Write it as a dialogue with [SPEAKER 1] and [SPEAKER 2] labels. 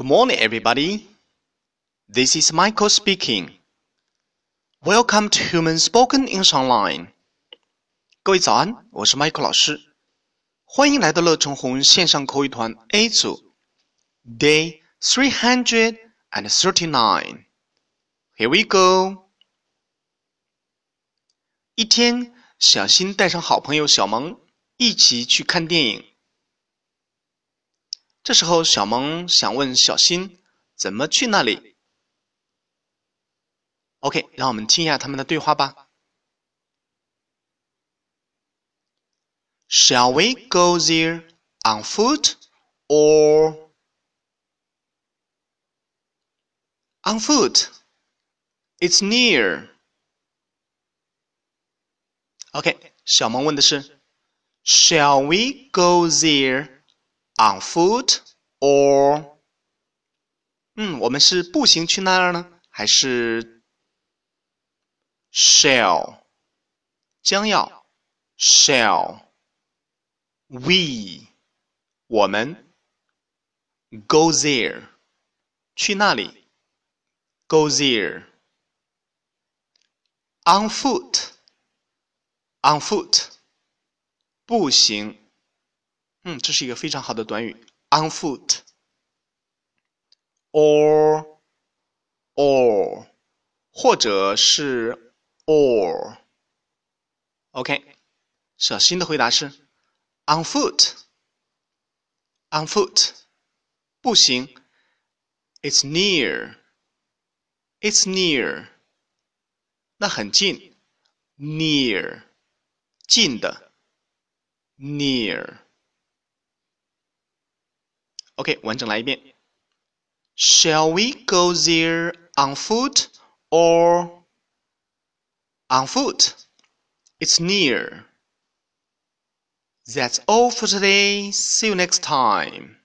[SPEAKER 1] Good morning, everybody. This is Michael speaking. Welcome to Human Spoken English Online. 各位早安，我是 Michael 老师，欢迎来到乐成红线上口语团 A 组，Day three hundred and thirty-nine. Here we go. 一天，小新带上好朋友小萌一起去看电影。 这时候，小萌想问小新怎么去那里。OK，让我们听一下他们的对话吧。Shall we go there on foot or on foot? It's near. OK，小萌问的是，Shall we go there? On foot or，嗯，我们是步行去那儿呢，还是 shall 将要 shall we 我们 go there 去那里 go there on foot on foot 步行。 嗯，这是一个非常好的短语，on foot，or or，或者是 or，OK，小新的回答是 on foot，on foot，步行，it's near，it's near，那很近，near，近的，near。 OK，完整来一遍。Shall we go there on foot or on foot? It's near. That's all for today. See you next time.